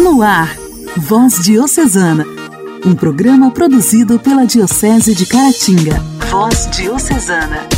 No ar, Voz Diocesana, um programa produzido pela Diocese de Caratinga. Voz Diocesana.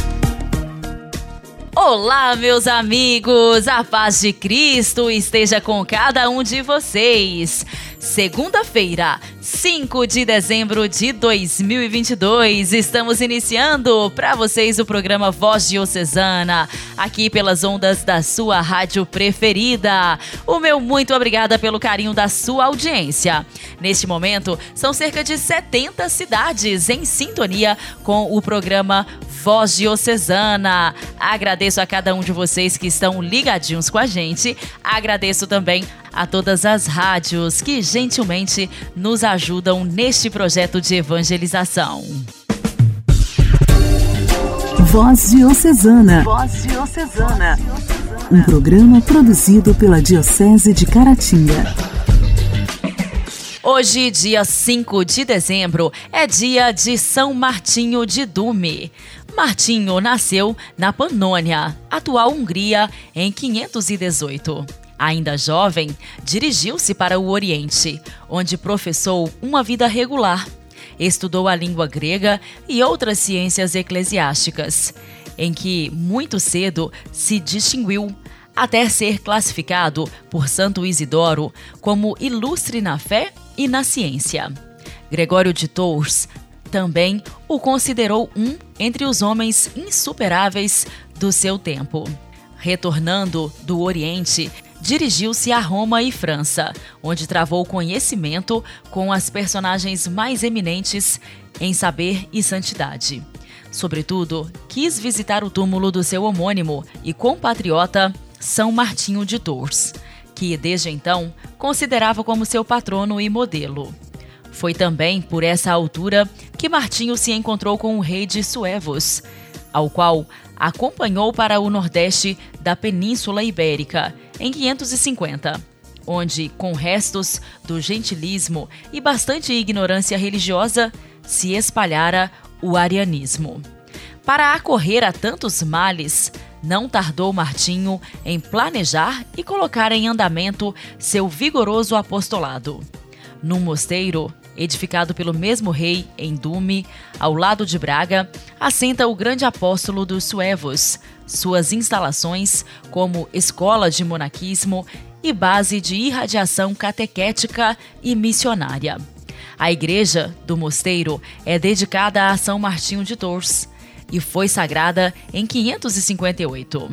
Olá, meus amigos! A paz de Cristo esteja com cada um de vocês. Segunda-feira, 5 de dezembro de 2022, estamos iniciando para vocês o programa Voz Diocesana, aqui pelas ondas da sua rádio preferida. O meu muito obrigada pelo carinho da sua audiência. Neste momento, são cerca de 70 cidades em sintonia com o programa Voz Diocesana. Agradeço a cada um de vocês que estão ligadinhos com a gente. Agradeço também a todas as rádios que gentilmente nos ajudam neste projeto de evangelização. Voz Diocesana. Voz Diocesana. Um programa produzido pela Diocese de Caratinga. Hoje, dia 5 de dezembro, é dia de São Martinho de Dume. Martinho nasceu na Panônia, atual Hungria, em 518. Ainda jovem, dirigiu-se para o Oriente, onde professou uma vida regular. Estudou a língua grega e outras ciências eclesiásticas, em que muito cedo se distinguiu, até ser classificado por Santo Isidoro como ilustre na fé e na ciência. Gregório de Tours também o considerou um entre os homens insuperáveis do seu tempo. Retornando do Oriente, dirigiu-se a Roma e França, onde travou conhecimento com as personagens mais eminentes em saber e santidade. Sobretudo, quis visitar o túmulo do seu homônimo e compatriota São Martinho de Tours, que desde então considerava como seu patrono e modelo. Foi também por essa altura que Martinho se encontrou com o rei de Suevos, ao qual acompanhou para o nordeste da Península Ibérica em 550, onde, com restos do gentilismo e bastante ignorância religiosa, se espalhara o arianismo. Para acorrer a tantos males, não tardou Martinho em planejar e colocar em andamento seu vigoroso apostolado. Num mosteiro edificado pelo mesmo rei em Dume, ao lado de Braga, assenta o grande apóstolo dos suevos, suas instalações como escola de monaquismo e base de irradiação catequética e missionária. A igreja do mosteiro é dedicada a São Martinho de Tours e foi sagrada em 558.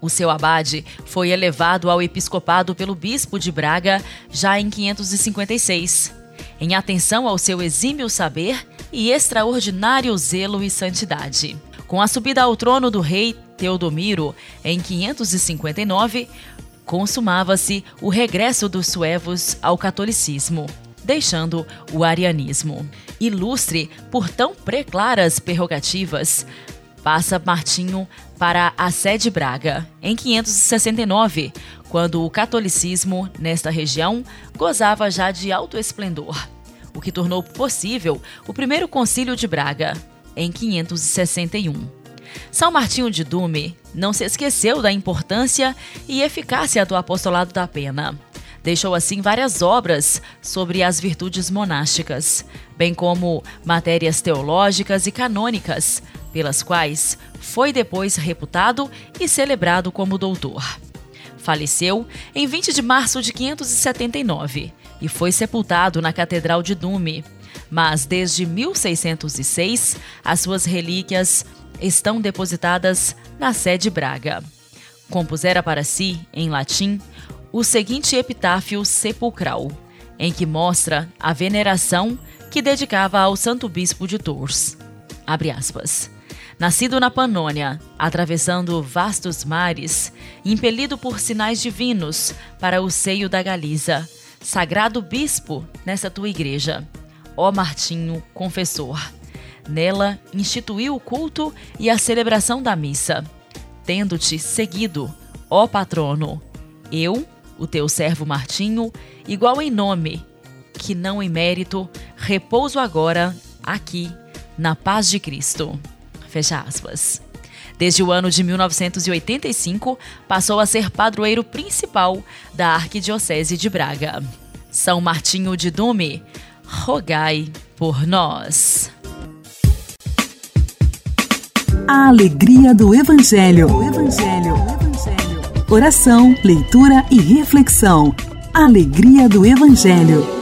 O seu abade foi elevado ao episcopado pelo bispo de Braga já em 556 em atenção ao seu exímio saber e extraordinário zelo e santidade. Com a subida ao trono do rei Teodomiro em 559, consumava-se o regresso dos suevos ao catolicismo, deixando o arianismo. Ilustre por tão preclaras prerrogativas, passa Martinho para a sede Braga, em 569, quando o catolicismo nesta região gozava já de alto esplendor, o que tornou possível o primeiro concílio de Braga, em 561. São Martinho de Dume não se esqueceu da importância e eficácia do apostolado da pena. Deixou assim várias obras sobre as virtudes monásticas, bem como matérias teológicas e canônicas, pelas quais foi depois reputado e celebrado como doutor. Faleceu em 20 de março de 579 e foi sepultado na Catedral de Dume. Mas desde 1606, as suas relíquias estão depositadas na sede Braga. Compusera para si, em latim, o seguinte epitáfio sepulcral, em que mostra a veneração que dedicava ao Santo Bispo de Tours. Abre aspas. Nascido na Panônia, atravessando vastos mares, impelido por sinais divinos para o seio da Galiza, sagrado bispo nessa tua igreja, ó Martinho, confessor. Nela instituiu o culto e a celebração da missa, tendo-te seguido, ó patrono, eu, o teu servo Martinho, igual em nome, que não em mérito, repouso agora aqui na paz de Cristo. Fecha aspas. Desde o ano de 1985, passou a ser padroeiro principal da Arquidiocese de Braga. São Martinho de Dume, rogai por nós. A alegria do Evangelho. O Evangelho. O Evangelho. Oração, leitura e reflexão. Alegria do Evangelho.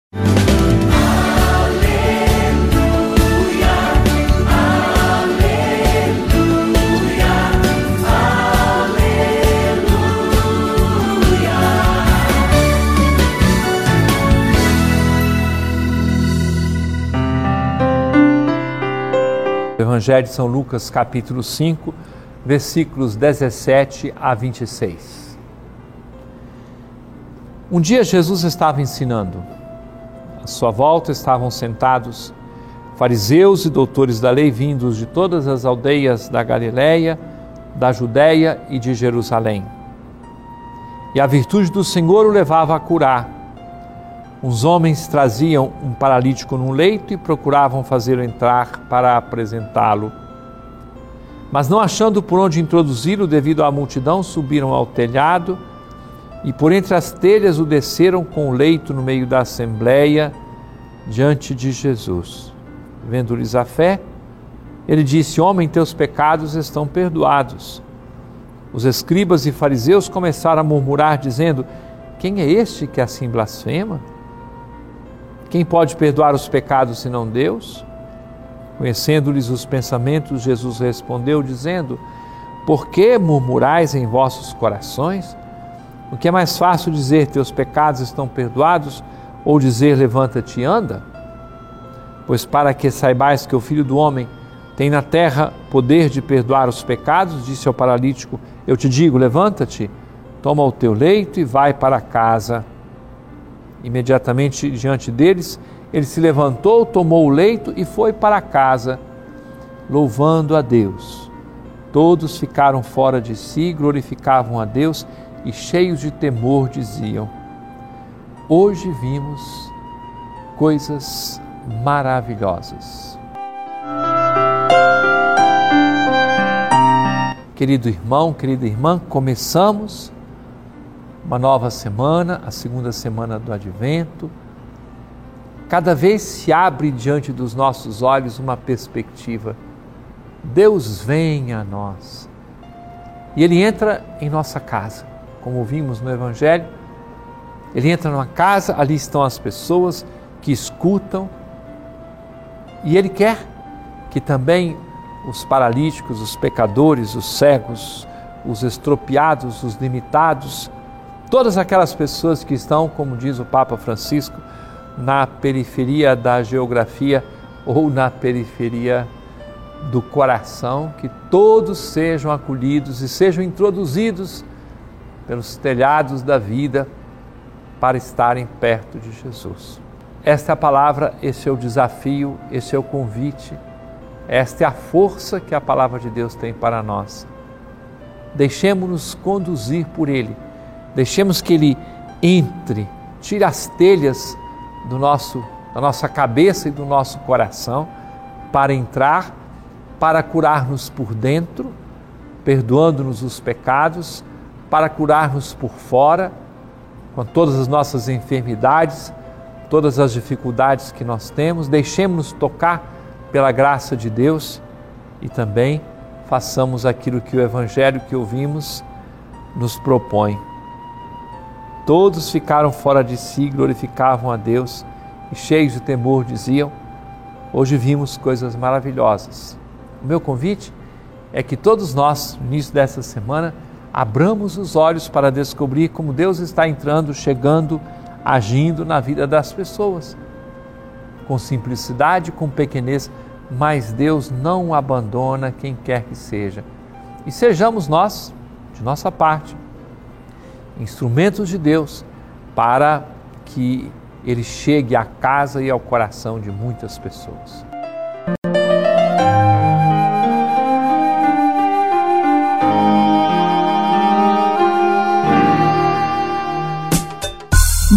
Evangelho de São Lucas, capítulo 5, versículos 17 a 26. Um dia Jesus estava ensinando. À sua volta estavam sentados fariseus e doutores da lei vindos de todas as aldeias da Galiléia, da Judéia e de Jerusalém. E a virtude do Senhor o levava a curar os homens traziam um paralítico num leito e procuravam fazê-lo entrar para apresentá-lo. Mas não achando por onde introduzi-lo devido à multidão, subiram ao telhado e por entre as telhas o desceram com o leito no meio da assembleia diante de Jesus. Vendo-lhes a fé, ele disse: Homem, teus pecados estão perdoados. Os escribas e fariseus começaram a murmurar, dizendo: Quem é este que assim blasfema? Quem pode perdoar os pecados senão Deus? Conhecendo-lhes os pensamentos, Jesus respondeu, dizendo: Por que murmurais em vossos corações? O que é mais fácil dizer: Teus pecados estão perdoados, ou dizer: Levanta-te e anda? Pois para que saibais que o Filho do Homem tem na terra poder de perdoar os pecados, disse ao paralítico: Eu te digo, levanta-te, toma o teu leito e vai para casa. Imediatamente diante deles, ele se levantou, tomou o leito e foi para casa, louvando a Deus. Todos ficaram fora de si, glorificavam a Deus e, cheios de temor, diziam: Hoje vimos coisas maravilhosas. Querido irmão, querida irmã, começamos uma nova semana, a segunda semana do Advento. Cada vez se abre diante dos nossos olhos uma perspectiva. Deus vem a nós. E Ele entra em nossa casa, como vimos no Evangelho. Ele entra numa casa, ali estão as pessoas que escutam. E Ele quer que também os paralíticos, os pecadores, os cegos, os estropiados, os limitados, todas aquelas pessoas que estão, como diz o Papa Francisco, na periferia da geografia ou na periferia do coração, que todos sejam acolhidos e sejam introduzidos pelos telhados da vida para estarem perto de Jesus. Esta é a palavra, esse é o desafio, esse é o convite, esta é a força que a palavra de Deus tem para nós. Deixemos-nos conduzir por Ele Deixemos que Ele entre, tire as telhas do nosso, da nossa cabeça e do nosso coração para entrar, para curar-nos por dentro, perdoando-nos os pecados, para curar-nos por fora, com todas as nossas enfermidades, todas as dificuldades que nós temos. Deixemos-nos tocar pela graça de Deus e também façamos aquilo que o Evangelho que ouvimos nos propõe Todos ficaram fora de si, glorificavam a Deus e, cheios de temor, diziam: Hoje vimos coisas maravilhosas. O meu convite é que todos nós, no início dessa semana, abramos os olhos para descobrir como Deus está entrando, chegando, agindo na vida das pessoas. Com simplicidade, com pequenez, mas Deus não abandona quem quer que seja. E sejamos nós, de nossa parte, instrumentos de Deus para que ele chegue à casa e ao coração de muitas pessoas.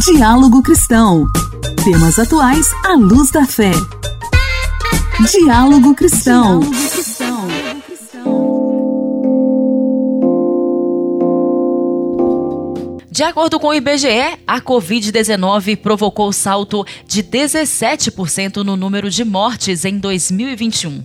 Diálogo Cristão. Temas atuais à luz da fé. Diálogo Cristão. Diálogo Cristão. De acordo com o IBGE, a Covid-19 provocou salto de 17% no número de mortes em 2021.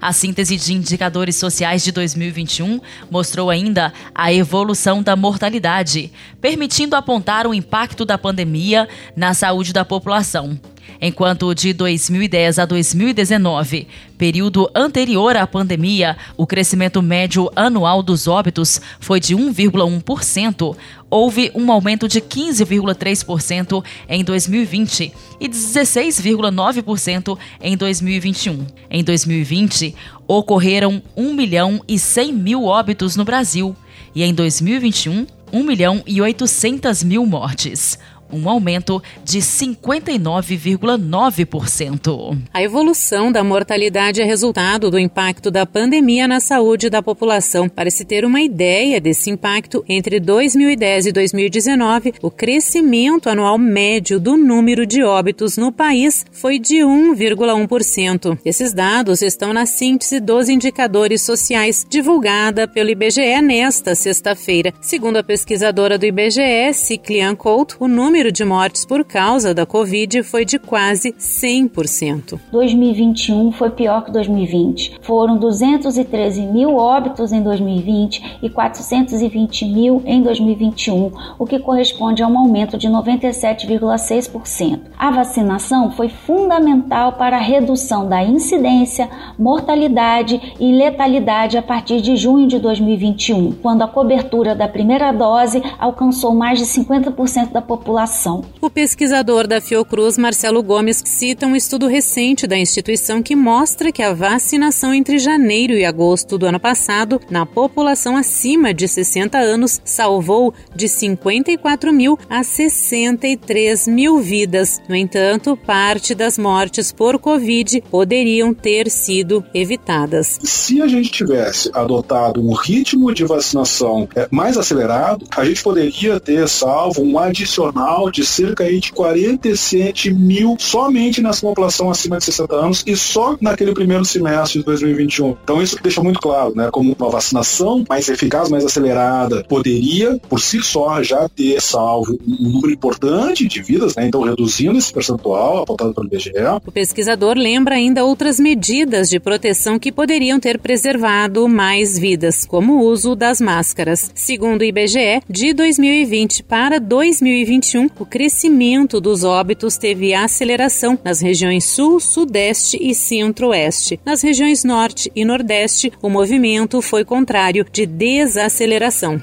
A síntese de indicadores sociais de 2021 mostrou ainda a evolução da mortalidade, permitindo apontar o impacto da pandemia na saúde da população enquanto de 2010 a 2019, período anterior à pandemia, o crescimento médio anual dos óbitos foi de 1,1%, houve um aumento de 15,3% em 2020 e 16,9% em 2021. Em 2020, ocorreram 1 milhão e 100 mil óbitos no Brasil e em 2021, 1 milhão e 800 mil mortes um aumento de 59,9%. A evolução da mortalidade é resultado do impacto da pandemia na saúde da população. Para se ter uma ideia desse impacto, entre 2010 e 2019, o crescimento anual médio do número de óbitos no país foi de 1,1%. Esses dados estão na síntese dos indicadores sociais divulgada pelo IBGE nesta sexta-feira. Segundo a pesquisadora do IBGE, Ciclian Couto, o número número de mortes por causa da Covid foi de quase 100%. 2021 foi pior que 2020. Foram 213 mil óbitos em 2020 e 420 mil em 2021, o que corresponde a um aumento de 97,6%. A vacinação foi fundamental para a redução da incidência, mortalidade e letalidade a partir de junho de 2021, quando a cobertura da primeira dose alcançou mais de 50% da população população. O pesquisador da Fiocruz, Marcelo Gomes, cita um estudo recente da instituição que mostra que a vacinação entre janeiro e agosto do ano passado, na população acima de 60 anos, salvou de 54 mil a 63 mil vidas. No entanto, parte das mortes por Covid poderiam ter sido evitadas. Se a gente tivesse adotado um ritmo de vacinação é, mais acelerado, a gente poderia ter salvo um adicional de cerca de 47 mil somente nessa população acima de 60 anos e só naquele primeiro semestre de 2021. Então isso deixa muito claro, né, como uma vacinação mais eficaz, mais acelerada, poderia por si só já ter salvo um número importante de vidas, né, então reduzindo esse percentual apontado pelo IBGE. O pesquisador lembra ainda outras medidas de proteção que poderiam ter preservado mais vidas, como o uso das máscaras. Segundo o IBGE, de 2020 para 2021, o crescimento dos óbitos teve aceleração nas regiões Sul, Sudeste e Centro-Oeste. Nas regiões Norte e Nordeste, o movimento foi contrário, de desaceleração.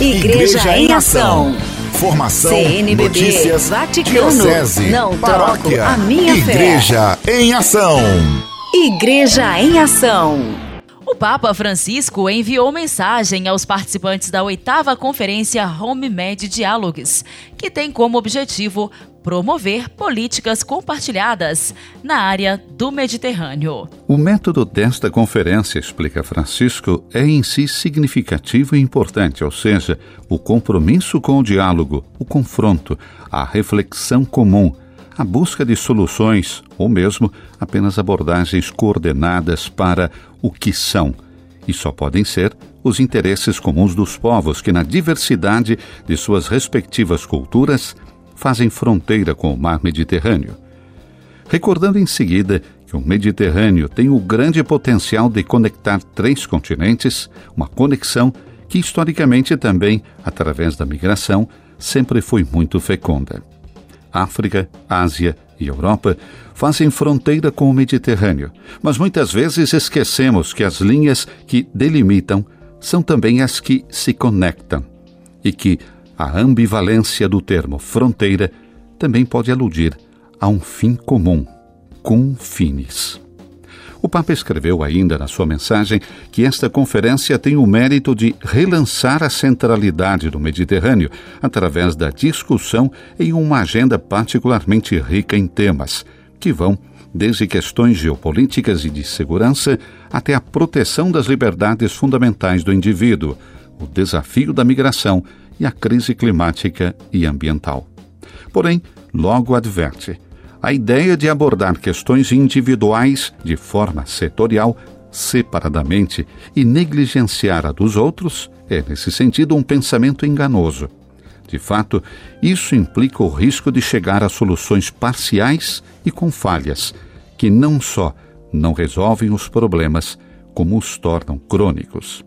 Igreja, Igreja em Ação. Formação, CNBB, notícias, Vaticano, diocese, não paróquia, a minha Igreja fé. em Ação. Igreja em Ação. O Papa Francisco enviou mensagem aos participantes da oitava conferência Home Med Dialogues, que tem como objetivo promover políticas compartilhadas na área do Mediterrâneo. O método desta conferência, explica Francisco, é em si significativo e importante, ou seja, o compromisso com o diálogo, o confronto, a reflexão comum a busca de soluções ou mesmo apenas abordagens coordenadas para o que são, e só podem ser os interesses comuns dos povos que, na diversidade de suas respectivas culturas, fazem fronteira com o mar Mediterrâneo. Recordando em seguida que o Mediterrâneo tem o grande potencial de conectar três continentes, uma conexão que historicamente também, através da migração, sempre foi muito fecunda. África, Ásia e Europa fazem fronteira com o Mediterrâneo, mas muitas vezes esquecemos que as linhas que delimitam são também as que se conectam e que a ambivalência do termo fronteira também pode aludir a um fim comum, cum finis. O Papa escreveu ainda na sua mensagem que esta conferência tem o mérito de relançar a centralidade do Mediterrâneo através da discussão em uma agenda particularmente rica em temas, que vão desde questões geopolíticas e de segurança até a proteção das liberdades fundamentais do indivíduo, o desafio da migração e a crise climática e ambiental. Porém, logo adverte: a ideia de abordar questões individuais de forma setorial, separadamente, e negligenciar a dos outros é, nesse sentido, um pensamento enganoso. De fato, isso implica o risco de chegar a soluções parciais e com falhas, que não só não resolvem os problemas, como os tornam crônicos.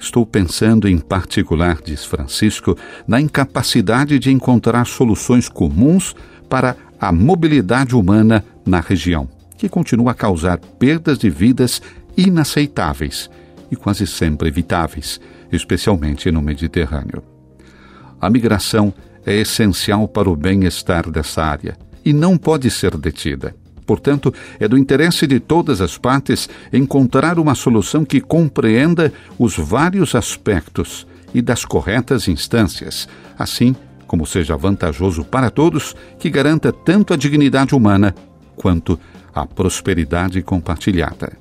Estou pensando em particular, diz Francisco, na incapacidade de encontrar soluções comuns para a mobilidade humana na região, que continua a causar perdas de vidas inaceitáveis e quase sempre evitáveis, especialmente no Mediterrâneo. A migração é essencial para o bem-estar dessa área e não pode ser detida. Portanto, é do interesse de todas as partes encontrar uma solução que compreenda os vários aspectos e das corretas instâncias, assim como seja vantajoso para todos, que garanta tanto a dignidade humana quanto a prosperidade compartilhada.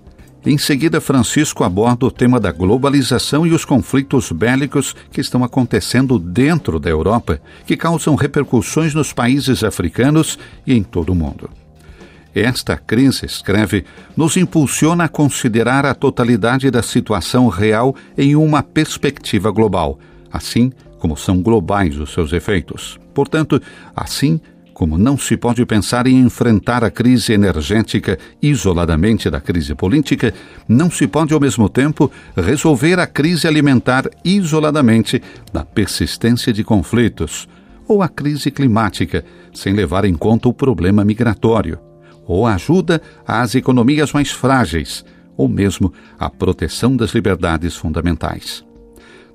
Em seguida, Francisco aborda o tema da globalização e os conflitos bélicos que estão acontecendo dentro da Europa, que causam repercussões nos países africanos e em todo o mundo. Esta crise, escreve, nos impulsiona a considerar a totalidade da situação real em uma perspectiva global, assim como são globais os seus efeitos. Portanto, assim como não se pode pensar em enfrentar a crise energética isoladamente da crise política, não se pode ao mesmo tempo resolver a crise alimentar isoladamente da persistência de conflitos, ou a crise climática, sem levar em conta o problema migratório ou ajuda às economias mais frágeis, ou mesmo a proteção das liberdades fundamentais.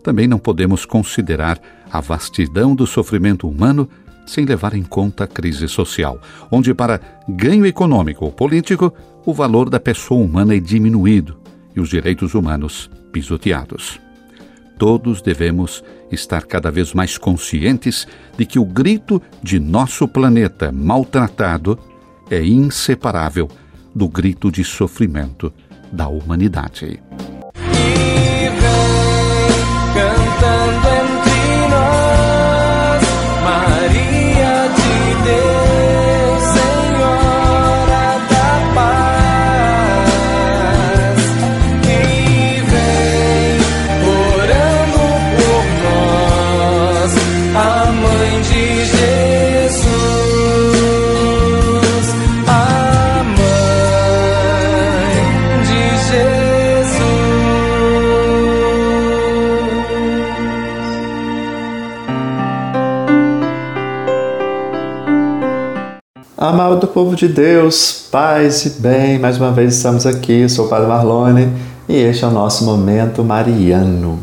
Também não podemos considerar a vastidão do sofrimento humano sem levar em conta a crise social, onde, para ganho econômico ou político, o valor da pessoa humana é diminuído e os direitos humanos pisoteados. Todos devemos estar cada vez mais conscientes de que o grito de nosso planeta maltratado é inseparável do grito de sofrimento da humanidade. Amado povo de Deus, paz e bem, mais uma vez estamos aqui, sou o Padre Marlone e este é o nosso Momento Mariano.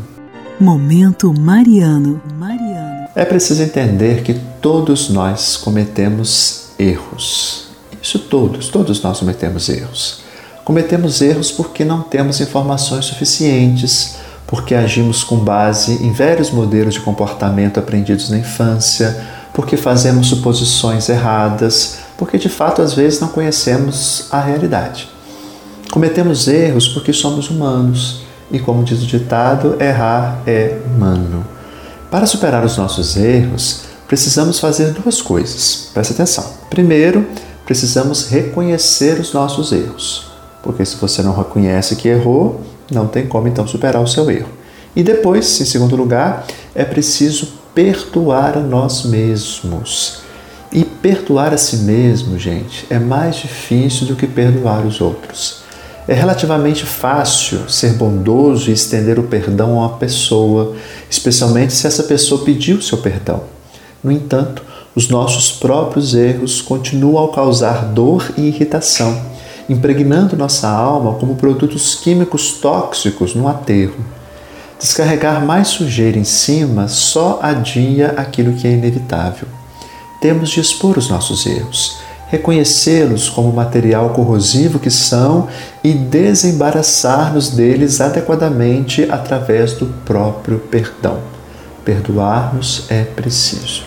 Momento Mariano. Mariano. É preciso entender que todos nós cometemos erros. Isso todos, todos nós cometemos erros. Cometemos erros porque não temos informações suficientes, porque agimos com base em velhos modelos de comportamento aprendidos na infância, porque fazemos suposições erradas, porque de fato às vezes não conhecemos a realidade. Cometemos erros porque somos humanos e, como diz o ditado, errar é humano. Para superar os nossos erros, precisamos fazer duas coisas. Preste atenção. Primeiro, precisamos reconhecer os nossos erros, porque se você não reconhece que errou, não tem como então superar o seu erro. E depois, em segundo lugar, é preciso perdoar a nós mesmos. E perdoar a si mesmo, gente, é mais difícil do que perdoar os outros. É relativamente fácil ser bondoso e estender o perdão a uma pessoa, especialmente se essa pessoa pediu seu perdão. No entanto, os nossos próprios erros continuam a causar dor e irritação, impregnando nossa alma como produtos químicos tóxicos no aterro. Descarregar mais sujeira em cima só adia aquilo que é inevitável temos de expor os nossos erros, reconhecê-los como material corrosivo que são e desembaraçar-nos deles adequadamente através do próprio perdão. Perdoar-nos é preciso.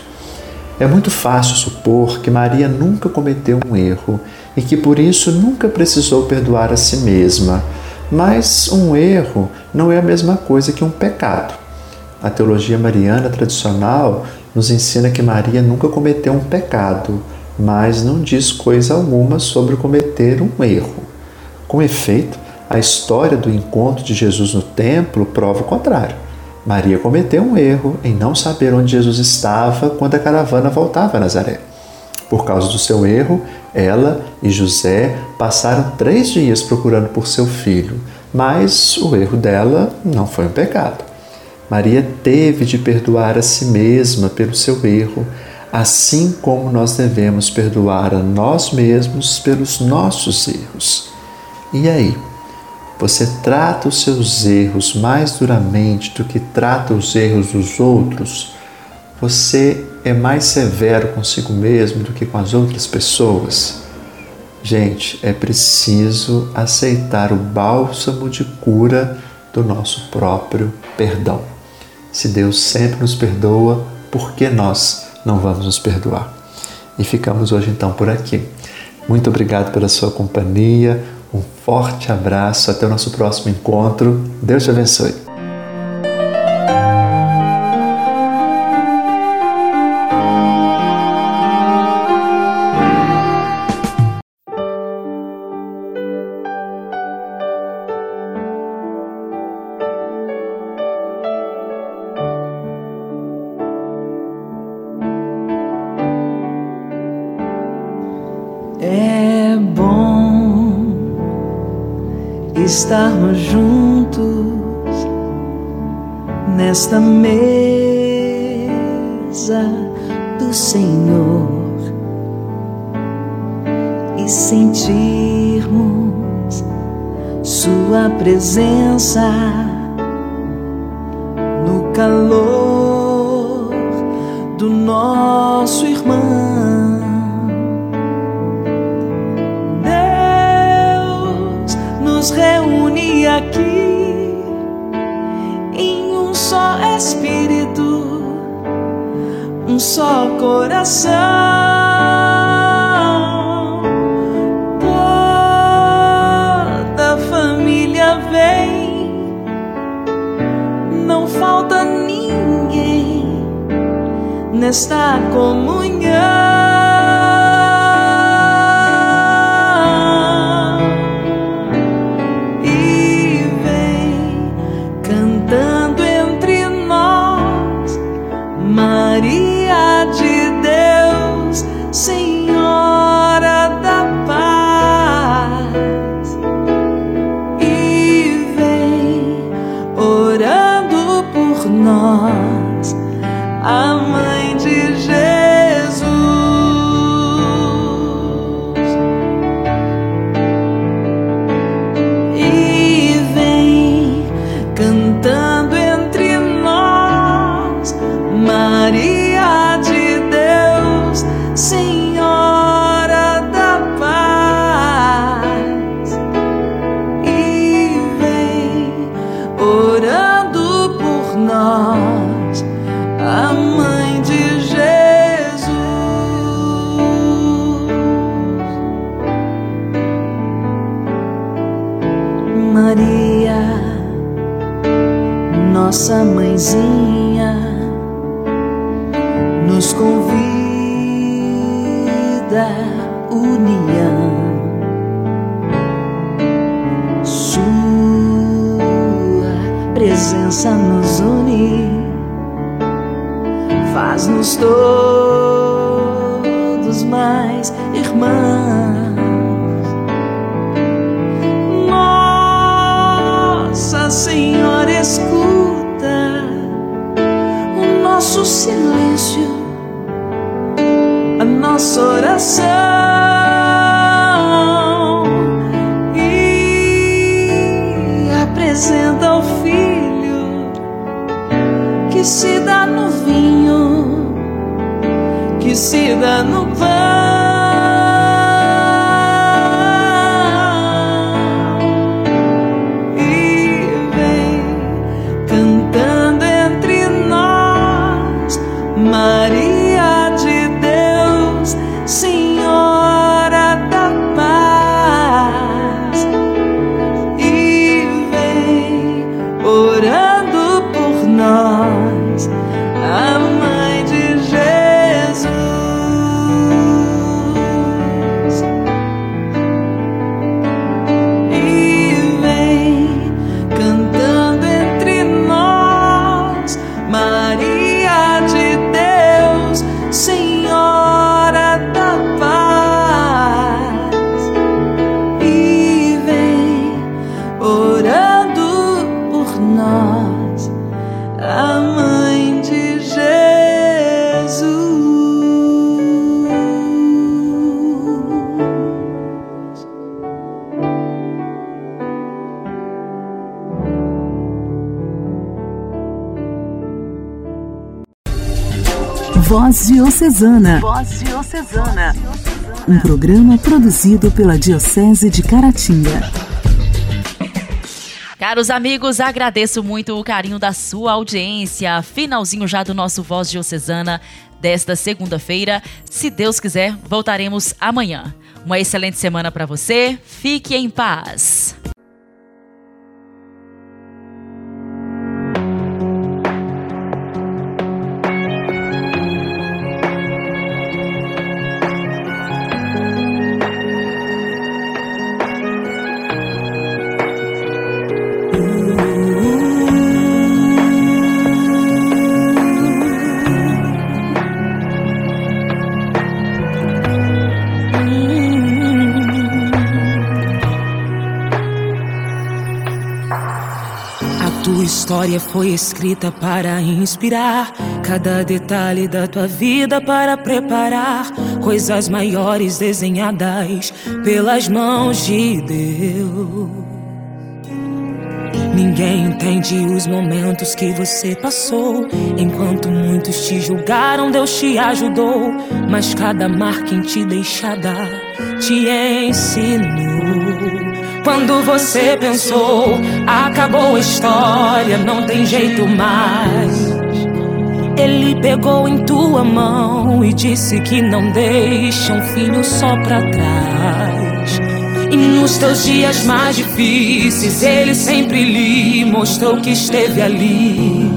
É muito fácil supor que Maria nunca cometeu um erro e que por isso nunca precisou perdoar a si mesma. Mas um erro não é a mesma coisa que um pecado. A teologia mariana tradicional nos ensina que Maria nunca cometeu um pecado, mas não diz coisa alguma sobre cometer um erro. Com efeito, a história do encontro de Jesus no templo prova o contrário. Maria cometeu um erro em não saber onde Jesus estava quando a caravana voltava a Nazaré. Por causa do seu erro, ela e José passaram três dias procurando por seu filho, mas o erro dela não foi um pecado. Maria teve de perdoar a si mesma pelo seu erro, assim como nós devemos perdoar a nós mesmos pelos nossos erros. E aí? Você trata os seus erros mais duramente do que trata os erros dos outros? Você é mais severo consigo mesmo do que com as outras pessoas? Gente, é preciso aceitar o bálsamo de cura do nosso próprio perdão. Se Deus sempre nos perdoa, por que nós não vamos nos perdoar? E ficamos hoje então por aqui. Muito obrigado pela sua companhia. Um forte abraço, até o nosso próximo encontro. Deus te abençoe. Estarmos juntos nesta mesa do Senhor e sentirmos Sua presença no calor do nosso irmão. Só coração. Toda família vem, não falta ninguém nesta comunhão. Mãezinha nos convida à união. Sua presença nos une, faz-nos todos mais irmãos. Nossa Senhora escuta silêncio, a nossa oração. E apresenta o Filho que se dá no vinho, que se dá no Voz Diocesana. Voz Diocesana. Um programa produzido pela Diocese de Caratinga. Caros amigos, agradeço muito o carinho da sua audiência. Finalzinho já do nosso Voz Diocesana desta segunda-feira. Se Deus quiser, voltaremos amanhã. Uma excelente semana para você. Fique em paz. História foi escrita para inspirar cada detalhe da tua vida para preparar coisas maiores desenhadas pelas mãos de Deus. Ninguém entende os momentos que você passou. Enquanto muitos te julgaram, Deus te ajudou. Mas cada marca em te deixada te ensinou. Quando você pensou, acabou a história, não tem jeito mais. Ele pegou em tua mão e disse que não deixa um filho só pra trás. E nos teus dias mais difíceis, ele sempre lhe mostrou que esteve ali.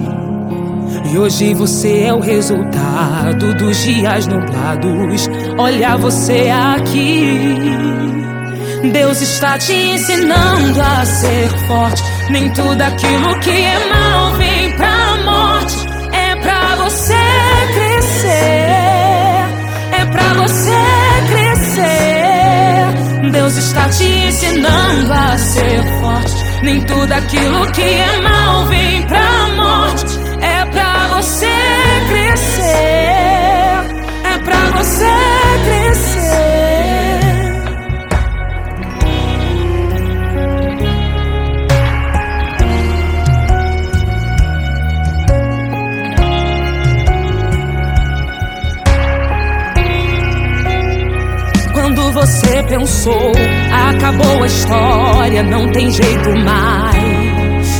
E hoje você é o resultado dos dias nublados. Olha você aqui. Deus está te ensinando a ser forte. Nem tudo aquilo que é mal vem pra morte. É pra você crescer. É pra você crescer. Deus está te ensinando a ser forte. Nem tudo aquilo que é mal vem pra morte. É pra você crescer. Pensou, acabou a história, não tem jeito mais.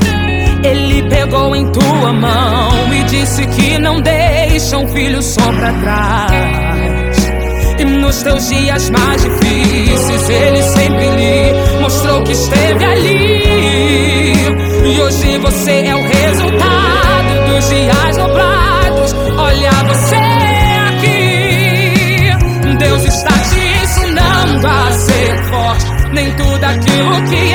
Ele pegou em tua mão e disse que não deixa um filho só pra trás. E nos teus dias mais difíceis, ele sempre lhe mostrou que esteve ali. E hoje você é o resultado dos dias nublados. Nem tudo aquilo que